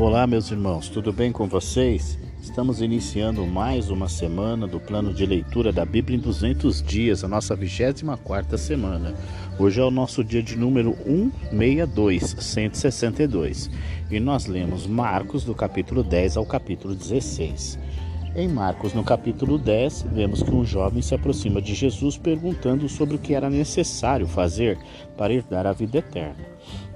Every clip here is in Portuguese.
Olá, meus irmãos, tudo bem com vocês? Estamos iniciando mais uma semana do plano de leitura da Bíblia em 200 dias, a nossa 24 semana. Hoje é o nosso dia de número 162, 162. E nós lemos Marcos do capítulo 10 ao capítulo 16. Em Marcos, no capítulo 10, vemos que um jovem se aproxima de Jesus perguntando sobre o que era necessário fazer para herdar a vida eterna.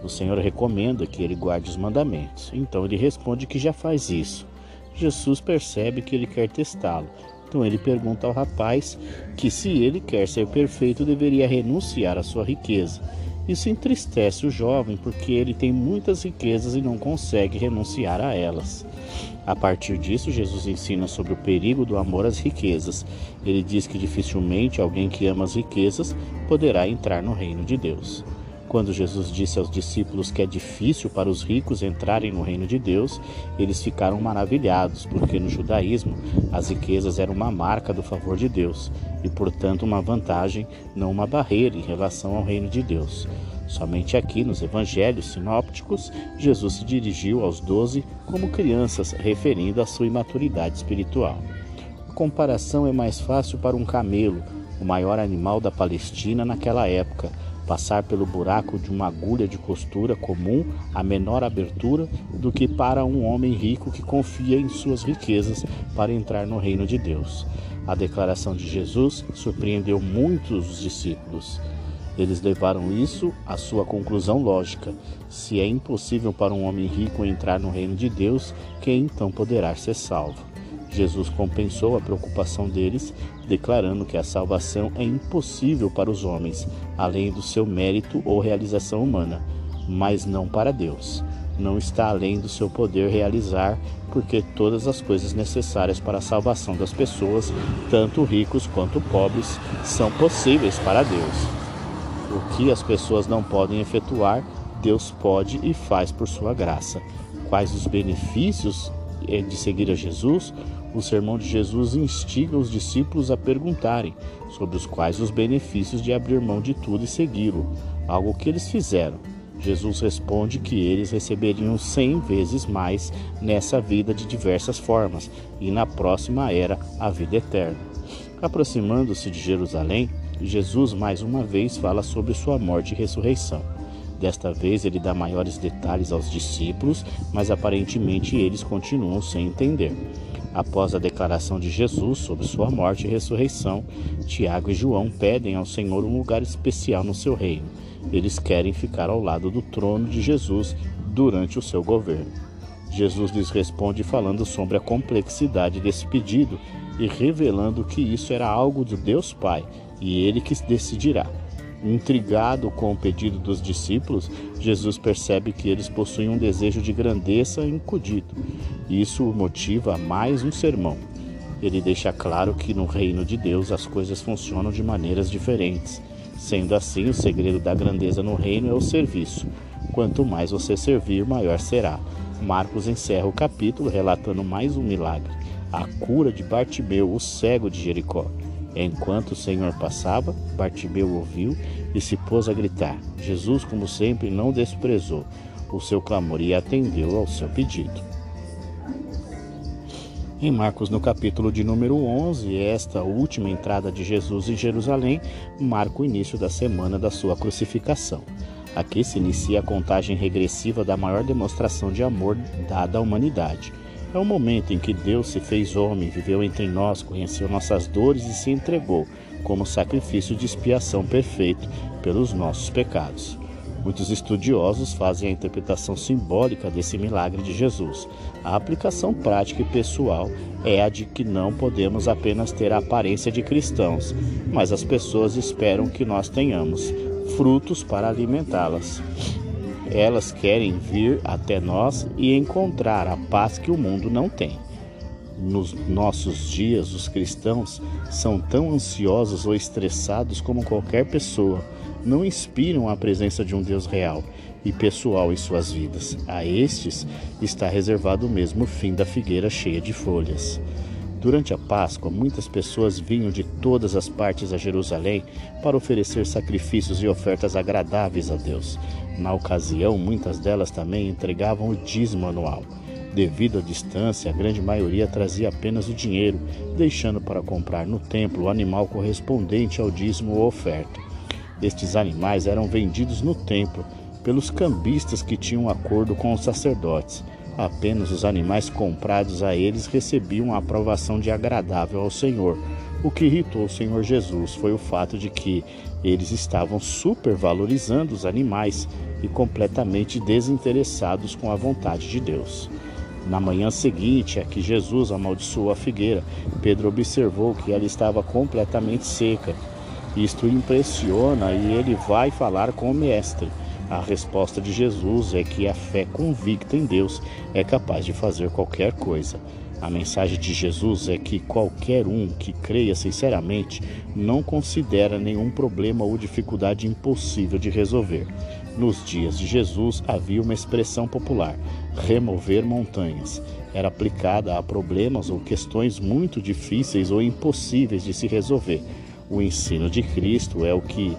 O Senhor recomenda que ele guarde os mandamentos. Então ele responde que já faz isso. Jesus percebe que ele quer testá-lo. Então ele pergunta ao rapaz que se ele quer ser perfeito, deveria renunciar à sua riqueza. Isso entristece o jovem porque ele tem muitas riquezas e não consegue renunciar a elas. A partir disso, Jesus ensina sobre o perigo do amor às riquezas. Ele diz que dificilmente alguém que ama as riquezas poderá entrar no reino de Deus. Quando Jesus disse aos discípulos que é difícil para os ricos entrarem no reino de Deus, eles ficaram maravilhados, porque no judaísmo as riquezas eram uma marca do favor de Deus e, portanto, uma vantagem, não uma barreira em relação ao reino de Deus. Somente aqui nos evangelhos sinópticos, Jesus se dirigiu aos doze como crianças, referindo a sua imaturidade espiritual. A comparação é mais fácil para um camelo, o maior animal da Palestina naquela época passar pelo buraco de uma agulha de costura comum a menor abertura do que para um homem rico que confia em suas riquezas para entrar no reino de Deus. A declaração de Jesus surpreendeu muitos discípulos. Eles levaram isso à sua conclusão lógica. Se é impossível para um homem rico entrar no reino de Deus, quem então poderá ser salvo? Jesus compensou a preocupação deles, declarando que a salvação é impossível para os homens, além do seu mérito ou realização humana, mas não para Deus. Não está além do seu poder realizar, porque todas as coisas necessárias para a salvação das pessoas, tanto ricos quanto pobres, são possíveis para Deus. O que as pessoas não podem efetuar, Deus pode e faz por sua graça. Quais os benefícios eh, de seguir a Jesus? o sermão de Jesus instiga os discípulos a perguntarem sobre os quais os benefícios de abrir mão de tudo e segui-lo, algo que eles fizeram. Jesus responde que eles receberiam cem vezes mais nessa vida de diversas formas e na próxima era a vida eterna. Aproximando-se de Jerusalém, Jesus mais uma vez fala sobre sua morte e ressurreição. Desta vez ele dá maiores detalhes aos discípulos, mas aparentemente eles continuam sem entender. Após a declaração de Jesus sobre sua morte e ressurreição, Tiago e João pedem ao Senhor um lugar especial no seu reino. Eles querem ficar ao lado do trono de Jesus durante o seu governo. Jesus lhes responde falando sobre a complexidade desse pedido e revelando que isso era algo de Deus Pai e ele que decidirá. Intrigado com o pedido dos discípulos, Jesus percebe que eles possuem um desejo de grandeza incudido. Isso o motiva a mais um sermão. Ele deixa claro que no reino de Deus as coisas funcionam de maneiras diferentes. Sendo assim, o segredo da grandeza no reino é o serviço. Quanto mais você servir, maior será. Marcos encerra o capítulo relatando mais um milagre: a cura de Bartimeu, o cego de Jericó. Enquanto o Senhor passava, Bartimeu ouviu e se pôs a gritar. Jesus, como sempre, não desprezou o seu clamor e atendeu ao seu pedido. Em Marcos, no capítulo de número 11, esta última entrada de Jesus em Jerusalém marca o início da semana da sua crucificação. Aqui se inicia a contagem regressiva da maior demonstração de amor dada à humanidade é o momento em que Deus se fez homem, viveu entre nós, conheceu nossas dores e se entregou como sacrifício de expiação perfeito pelos nossos pecados. Muitos estudiosos fazem a interpretação simbólica desse milagre de Jesus. A aplicação prática e pessoal é a de que não podemos apenas ter a aparência de cristãos, mas as pessoas esperam que nós tenhamos frutos para alimentá-las. Elas querem vir até nós e encontrar a paz que o mundo não tem. Nos nossos dias, os cristãos são tão ansiosos ou estressados como qualquer pessoa. Não inspiram a presença de um Deus real e pessoal em suas vidas. A estes está reservado o mesmo fim da figueira cheia de folhas. Durante a Páscoa, muitas pessoas vinham de todas as partes a Jerusalém para oferecer sacrifícios e ofertas agradáveis a Deus. Na ocasião, muitas delas também entregavam o dízimo anual. Devido à distância, a grande maioria trazia apenas o dinheiro, deixando para comprar no templo o animal correspondente ao dízimo ou oferta. Estes animais eram vendidos no templo pelos cambistas que tinham acordo com os sacerdotes. Apenas os animais comprados a eles recebiam a aprovação de agradável ao Senhor. O que irritou o Senhor Jesus foi o fato de que eles estavam supervalorizando os animais e completamente desinteressados com a vontade de Deus. Na manhã seguinte a que Jesus amaldiçoou a figueira, Pedro observou que ela estava completamente seca. Isto impressiona e ele vai falar com o mestre. A resposta de Jesus é que a fé convicta em Deus é capaz de fazer qualquer coisa. A mensagem de Jesus é que qualquer um que creia sinceramente não considera nenhum problema ou dificuldade impossível de resolver. Nos dias de Jesus havia uma expressão popular: remover montanhas. Era aplicada a problemas ou questões muito difíceis ou impossíveis de se resolver. O ensino de Cristo é o que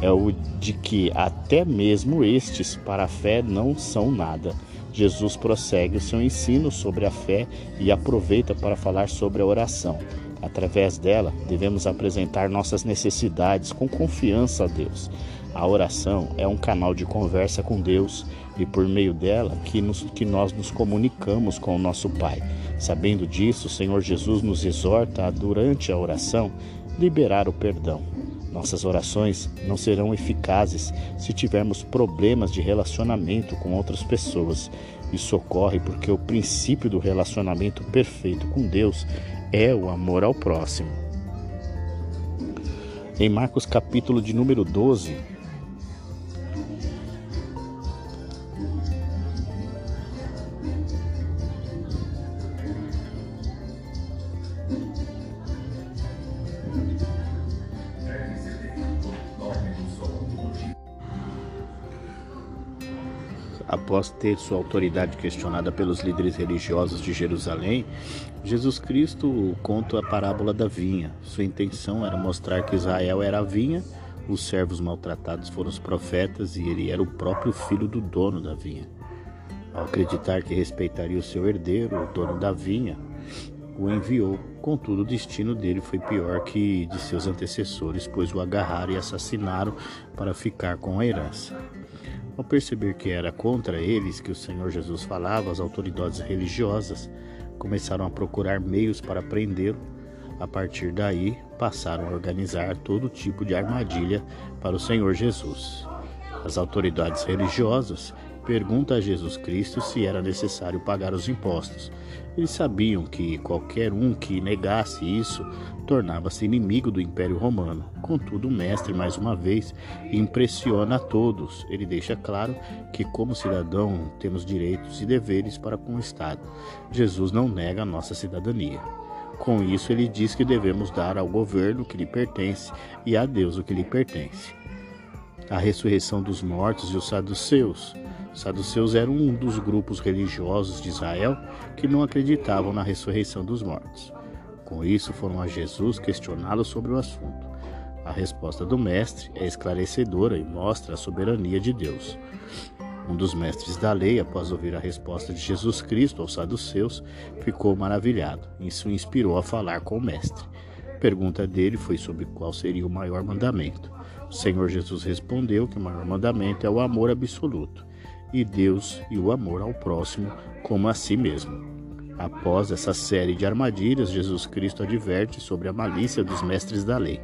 é o de que até mesmo estes para a fé não são nada. Jesus prossegue o seu ensino sobre a fé e aproveita para falar sobre a oração. Através dela, devemos apresentar nossas necessidades com confiança a Deus. A oração é um canal de conversa com Deus e por meio dela que, nos, que nós nos comunicamos com o nosso Pai. Sabendo disso, o Senhor Jesus nos exorta a, durante a oração, liberar o perdão. Nossas orações não serão eficazes se tivermos problemas de relacionamento com outras pessoas. Isso ocorre porque o princípio do relacionamento perfeito com Deus é o amor ao próximo. Em Marcos capítulo de número 12, Após ter sua autoridade questionada pelos líderes religiosos de Jerusalém, Jesus Cristo conta a parábola da vinha. Sua intenção era mostrar que Israel era a vinha, os servos maltratados foram os profetas e ele era o próprio filho do dono da vinha. Ao acreditar que respeitaria o seu herdeiro, o dono da vinha, o enviou. Contudo, o destino dele foi pior que de seus antecessores, pois o agarraram e assassinaram para ficar com a herança. Ao perceber que era contra eles que o Senhor Jesus falava, as autoridades religiosas começaram a procurar meios para prendê-lo. A partir daí, passaram a organizar todo tipo de armadilha para o Senhor Jesus. As autoridades religiosas pergunta a Jesus Cristo se era necessário pagar os impostos. Eles sabiam que qualquer um que negasse isso tornava-se inimigo do Império Romano. Contudo, o mestre, mais uma vez, impressiona a todos. Ele deixa claro que, como cidadão, temos direitos e deveres para com o Estado. Jesus não nega a nossa cidadania. Com isso, ele diz que devemos dar ao governo o que lhe pertence e a Deus o que lhe pertence. A ressurreição dos mortos e os saduceus os saduceus eram um dos grupos religiosos de Israel que não acreditavam na ressurreição dos mortos. Com isso, foram a Jesus questioná-lo sobre o assunto. A resposta do mestre é esclarecedora e mostra a soberania de Deus. Um dos mestres da lei, após ouvir a resposta de Jesus Cristo aos saduceus, ficou maravilhado. Isso o inspirou a falar com o mestre. A pergunta dele foi sobre qual seria o maior mandamento. O Senhor Jesus respondeu que o maior mandamento é o amor absoluto e Deus e o amor ao próximo como a si mesmo. Após essa série de armadilhas, Jesus Cristo adverte sobre a malícia dos mestres da lei.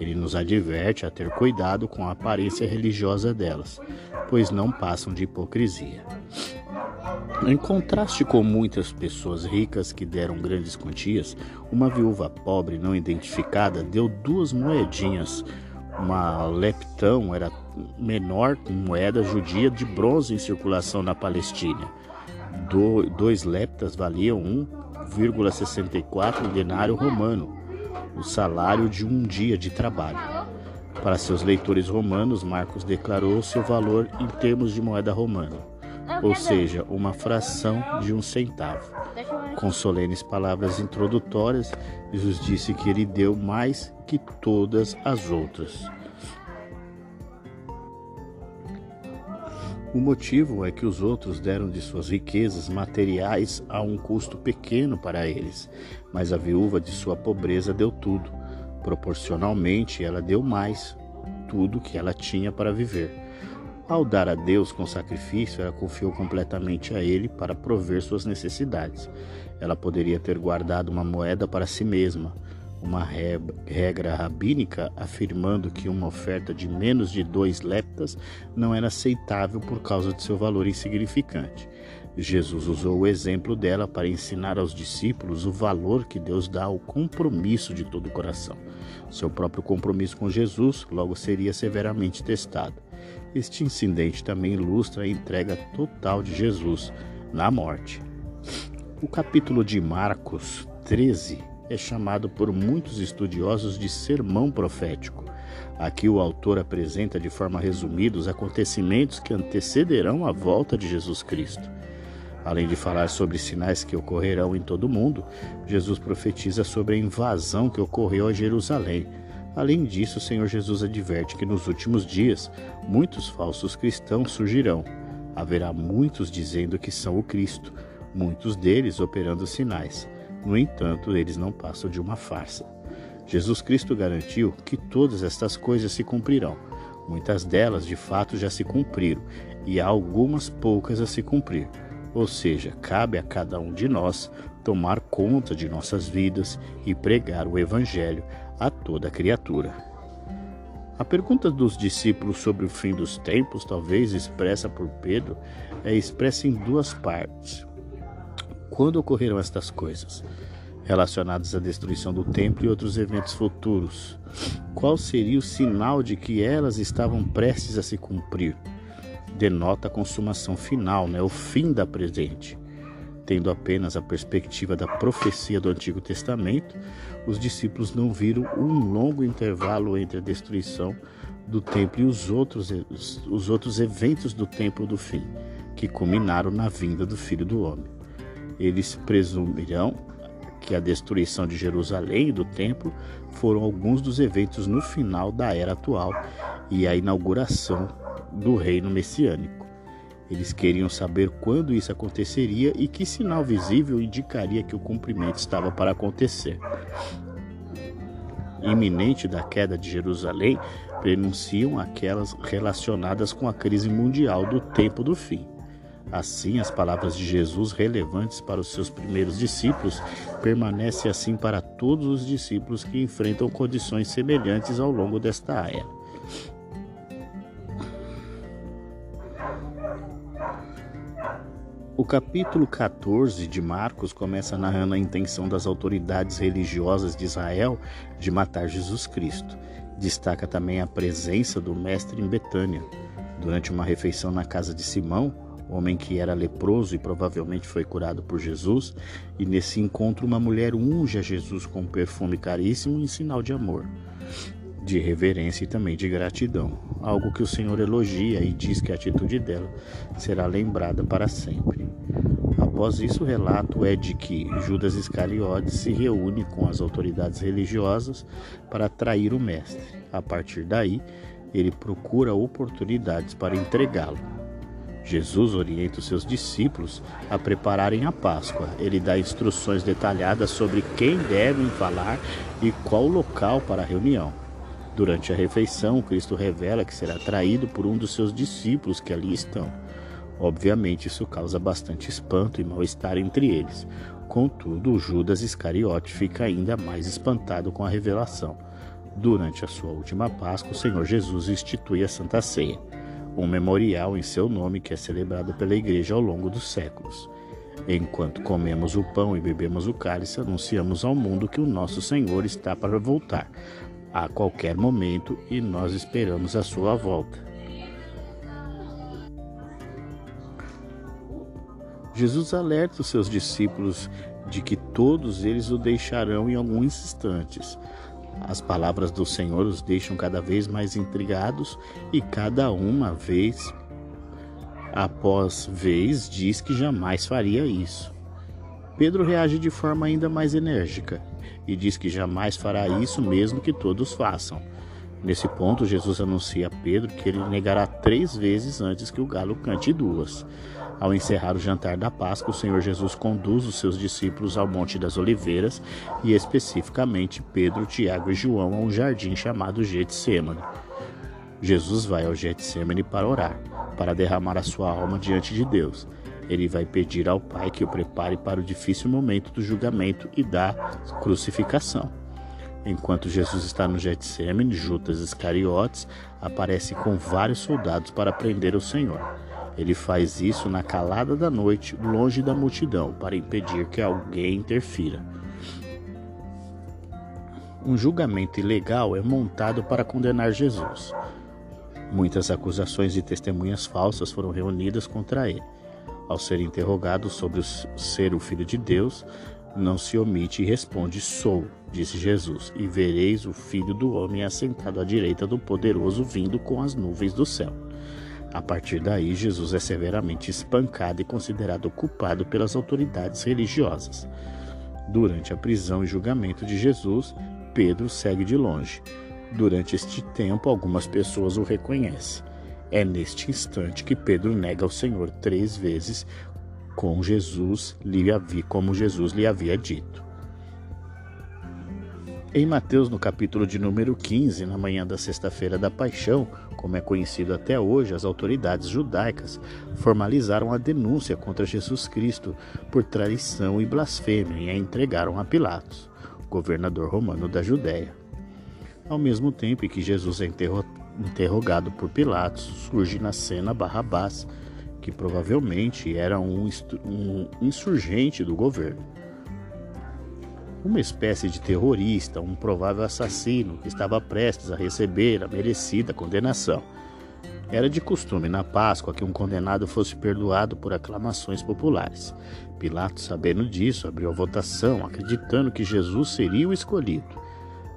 Ele nos adverte a ter cuidado com a aparência religiosa delas, pois não passam de hipocrisia. Em contraste com muitas pessoas ricas que deram grandes quantias, uma viúva pobre não identificada deu duas moedinhas uma leptão era menor moeda judia de bronze em circulação na Palestina. Do, dois leptas valiam 1,64 denário romano, o salário de um dia de trabalho. Para seus leitores romanos, Marcos declarou seu valor em termos de moeda romana, ou seja, uma fração de um centavo. Com solenes palavras introdutórias, Jesus disse que ele deu mais que todas as outras. O motivo é que os outros deram de suas riquezas materiais a um custo pequeno para eles, mas a viúva de sua pobreza deu tudo. Proporcionalmente, ela deu mais, tudo que ela tinha para viver. Ao dar a Deus com sacrifício, ela confiou completamente a Ele para prover suas necessidades. Ela poderia ter guardado uma moeda para si mesma, uma regra rabínica afirmando que uma oferta de menos de dois leptas não era aceitável por causa de seu valor insignificante. Jesus usou o exemplo dela para ensinar aos discípulos o valor que Deus dá ao compromisso de todo o coração. Seu próprio compromisso com Jesus logo seria severamente testado. Este incidente também ilustra a entrega total de Jesus na morte. O capítulo de Marcos 13 é chamado por muitos estudiosos de sermão profético. Aqui o autor apresenta de forma resumida os acontecimentos que antecederão a volta de Jesus Cristo. Além de falar sobre sinais que ocorrerão em todo o mundo, Jesus profetiza sobre a invasão que ocorreu a Jerusalém. Além disso, o Senhor Jesus adverte que nos últimos dias muitos falsos cristãos surgirão. Haverá muitos dizendo que são o Cristo, muitos deles operando sinais. No entanto, eles não passam de uma farsa. Jesus Cristo garantiu que todas estas coisas se cumprirão. Muitas delas, de fato, já se cumpriram, e há algumas poucas a se cumprir. Ou seja, cabe a cada um de nós tomar conta de nossas vidas e pregar o Evangelho a toda criatura. A pergunta dos discípulos sobre o fim dos tempos, talvez expressa por Pedro, é expressa em duas partes. Quando ocorreram estas coisas? Relacionadas à destruição do templo e outros eventos futuros. Qual seria o sinal de que elas estavam prestes a se cumprir? Denota a consumação final, né? o fim da presente. Tendo apenas a perspectiva da profecia do Antigo Testamento, os discípulos não viram um longo intervalo entre a destruição do templo e os outros, os outros eventos do templo do fim, que culminaram na vinda do Filho do Homem. Eles presumirão que a destruição de Jerusalém e do templo foram alguns dos eventos no final da era atual e a inauguração do reino messiânico. Eles queriam saber quando isso aconteceria e que sinal visível indicaria que o cumprimento estava para acontecer. Iminente da queda de Jerusalém, prenunciam aquelas relacionadas com a crise mundial do tempo do fim. Assim, as palavras de Jesus, relevantes para os seus primeiros discípulos, permanecem assim para todos os discípulos que enfrentam condições semelhantes ao longo desta era. O capítulo 14 de Marcos começa narrando a intenção das autoridades religiosas de Israel de matar Jesus Cristo. Destaca também a presença do Mestre em Betânia. Durante uma refeição na casa de Simão, homem que era leproso e provavelmente foi curado por Jesus, e nesse encontro uma mulher unge a Jesus com um perfume caríssimo em sinal de amor, de reverência e também de gratidão, algo que o Senhor elogia e diz que a atitude dela será lembrada para sempre. Após isso, o relato é de que Judas Iscariotes se reúne com as autoridades religiosas para atrair o mestre. A partir daí, ele procura oportunidades para entregá-lo. Jesus orienta os seus discípulos a prepararem a Páscoa. Ele dá instruções detalhadas sobre quem devem falar e qual local para a reunião. Durante a refeição, Cristo revela que será traído por um dos seus discípulos que ali estão. Obviamente, isso causa bastante espanto e mal-estar entre eles. Contudo, Judas Iscariote fica ainda mais espantado com a revelação. Durante a sua última Páscoa, o Senhor Jesus institui a Santa Ceia um memorial em seu nome que é celebrado pela Igreja ao longo dos séculos. Enquanto comemos o pão e bebemos o cálice, anunciamos ao mundo que o nosso Senhor está para voltar a qualquer momento e nós esperamos a sua volta. Jesus alerta os seus discípulos de que todos eles o deixarão em alguns instantes. As palavras do Senhor os deixam cada vez mais intrigados e cada uma vez após vez diz que jamais faria isso. Pedro reage de forma ainda mais enérgica e diz que jamais fará isso mesmo que todos façam. Nesse ponto, Jesus anuncia a Pedro que ele negará três vezes antes que o galo cante duas. Ao encerrar o jantar da Páscoa, o Senhor Jesus conduz os seus discípulos ao Monte das Oliveiras e especificamente Pedro, Tiago e João a um jardim chamado Getsemane. Jesus vai ao Getsemane para orar, para derramar a sua alma diante de Deus. Ele vai pedir ao Pai que o prepare para o difícil momento do julgamento e da crucificação. Enquanto Jesus está no Getsemane, Judas Iscariotes aparece com vários soldados para prender o Senhor. Ele faz isso na calada da noite, longe da multidão, para impedir que alguém interfira. Um julgamento ilegal é montado para condenar Jesus. Muitas acusações e testemunhas falsas foram reunidas contra ele. Ao ser interrogado sobre ser o Filho de Deus, não se omite e responde: Sou, disse Jesus, e vereis o Filho do Homem assentado à direita do Poderoso vindo com as nuvens do céu. A partir daí, Jesus é severamente espancado e considerado culpado pelas autoridades religiosas. Durante a prisão e julgamento de Jesus, Pedro segue de longe. Durante este tempo, algumas pessoas o reconhecem. É neste instante que Pedro nega ao Senhor três vezes, com Jesus lhe havia, como Jesus lhe havia dito. Em Mateus, no capítulo de número 15, na manhã da sexta-feira da Paixão, como é conhecido até hoje, as autoridades judaicas formalizaram a denúncia contra Jesus Cristo por traição e blasfêmia e a entregaram a Pilatos, governador romano da Judéia. Ao mesmo tempo em que Jesus é interrogado por Pilatos, surge na cena Barrabás, que provavelmente era um, um insurgente do governo. Uma espécie de terrorista, um provável assassino que estava prestes a receber a merecida condenação. Era de costume na Páscoa que um condenado fosse perdoado por aclamações populares. Pilatos, sabendo disso, abriu a votação, acreditando que Jesus seria o escolhido.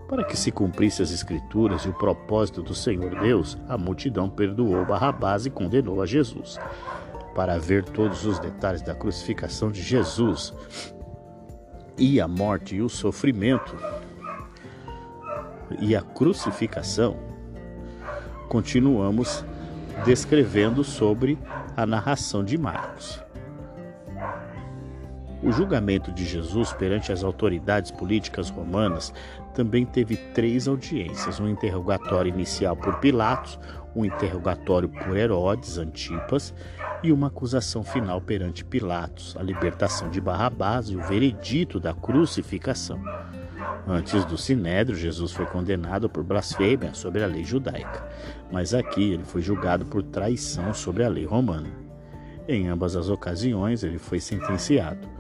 Para que se cumprisse as Escrituras e o propósito do Senhor Deus, a multidão perdoou Barrabás e condenou a Jesus. Para ver todos os detalhes da crucificação de Jesus e a morte e o sofrimento e a crucificação, continuamos descrevendo sobre a narração de Marcos. O julgamento de Jesus perante as autoridades políticas romanas também teve três audiências: um interrogatório inicial por Pilatos, um interrogatório por Herodes Antipas e uma acusação final perante Pilatos, a libertação de Barrabás e o veredito da crucificação. Antes do sinédrio, Jesus foi condenado por blasfêmia sobre a lei judaica, mas aqui ele foi julgado por traição sobre a lei romana. Em ambas as ocasiões, ele foi sentenciado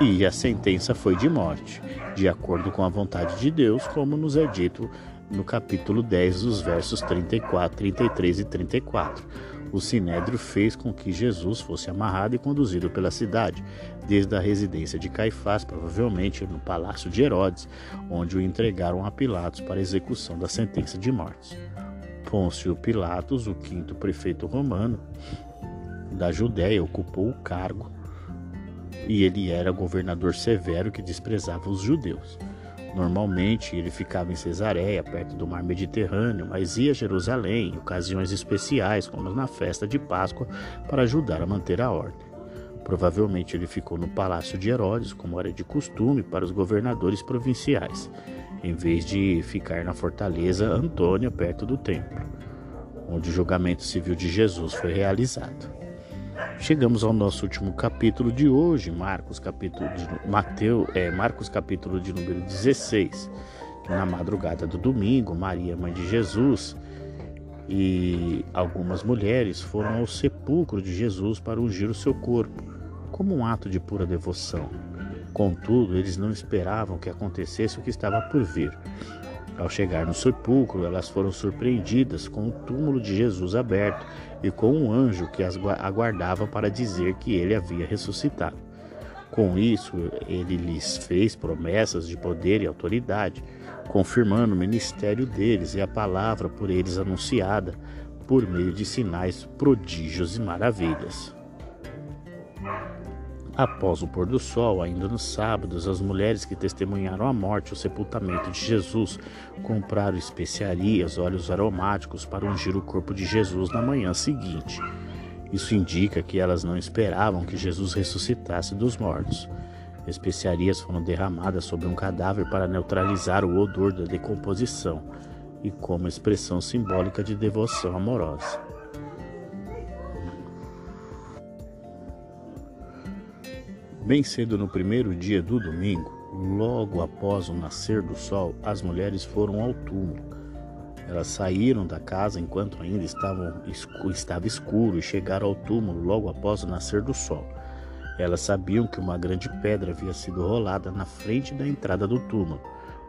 e a sentença foi de morte, de acordo com a vontade de Deus, como nos é dito no capítulo 10, dos versos 34, 33 e 34. O sinédrio fez com que Jesus fosse amarrado e conduzido pela cidade, desde a residência de Caifás, provavelmente no palácio de Herodes, onde o entregaram a Pilatos para execução da sentença de morte. Pôncio Pilatos, o quinto prefeito romano da Judéia, ocupou o cargo e ele era governador severo que desprezava os judeus. Normalmente ele ficava em Cesareia, perto do mar Mediterrâneo, mas ia a Jerusalém em ocasiões especiais, como na festa de Páscoa, para ajudar a manter a ordem. Provavelmente ele ficou no palácio de Herodes, como era de costume para os governadores provinciais, em vez de ficar na fortaleza Antônia, perto do templo, onde o julgamento civil de Jesus foi realizado. Chegamos ao nosso último capítulo de hoje, Marcos capítulo de Mateus, é, Marcos capítulo de número 16. Que na madrugada do domingo, Maria, mãe de Jesus, e algumas mulheres foram ao sepulcro de Jesus para ungir o seu corpo, como um ato de pura devoção. Contudo, eles não esperavam que acontecesse o que estava por vir. Ao chegar no sepulcro, elas foram surpreendidas com o túmulo de Jesus aberto e com um anjo que as aguardava para dizer que ele havia ressuscitado. Com isso, ele lhes fez promessas de poder e autoridade, confirmando o ministério deles e a palavra por eles anunciada por meio de sinais, prodígios e maravilhas. Após o pôr do sol, ainda nos sábados, as mulheres que testemunharam a morte e o sepultamento de Jesus compraram especiarias, óleos aromáticos para ungir o corpo de Jesus na manhã seguinte. Isso indica que elas não esperavam que Jesus ressuscitasse dos mortos. Especiarias foram derramadas sobre um cadáver para neutralizar o odor da decomposição e como expressão simbólica de devoção amorosa. Bem cedo no primeiro dia do domingo, logo após o nascer do sol, as mulheres foram ao túmulo. Elas saíram da casa enquanto ainda estavam, estava escuro e chegaram ao túmulo logo após o nascer do sol. Elas sabiam que uma grande pedra havia sido rolada na frente da entrada do túmulo.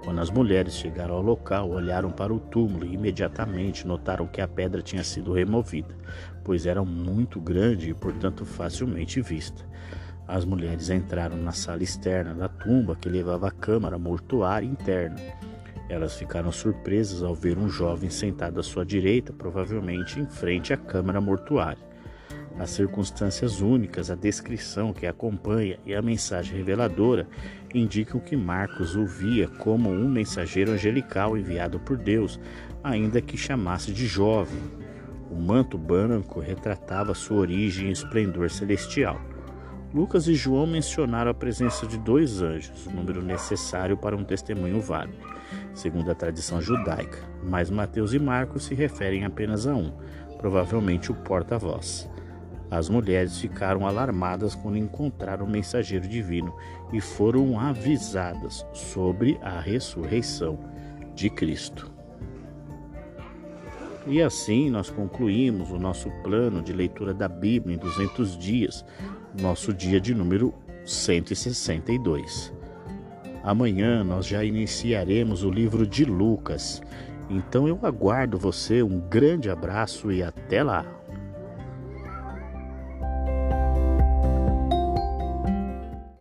Quando as mulheres chegaram ao local, olharam para o túmulo e imediatamente notaram que a pedra tinha sido removida, pois era muito grande e, portanto, facilmente vista. As mulheres entraram na sala externa da tumba que levava à câmara mortuária interna. Elas ficaram surpresas ao ver um jovem sentado à sua direita, provavelmente em frente à câmara mortuária. As circunstâncias únicas, a descrição que acompanha e a mensagem reveladora indicam que Marcos o via como um mensageiro angelical enviado por Deus, ainda que chamasse de jovem. O manto branco retratava sua origem e esplendor celestial. Lucas e João mencionaram a presença de dois anjos, número necessário para um testemunho válido, segundo a tradição judaica, mas Mateus e Marcos se referem apenas a um, provavelmente o porta-voz. As mulheres ficaram alarmadas quando encontraram o mensageiro divino e foram avisadas sobre a ressurreição de Cristo. E assim nós concluímos o nosso plano de leitura da Bíblia em 200 dias, nosso dia de número 162. Amanhã nós já iniciaremos o livro de Lucas. Então eu aguardo você, um grande abraço e até lá!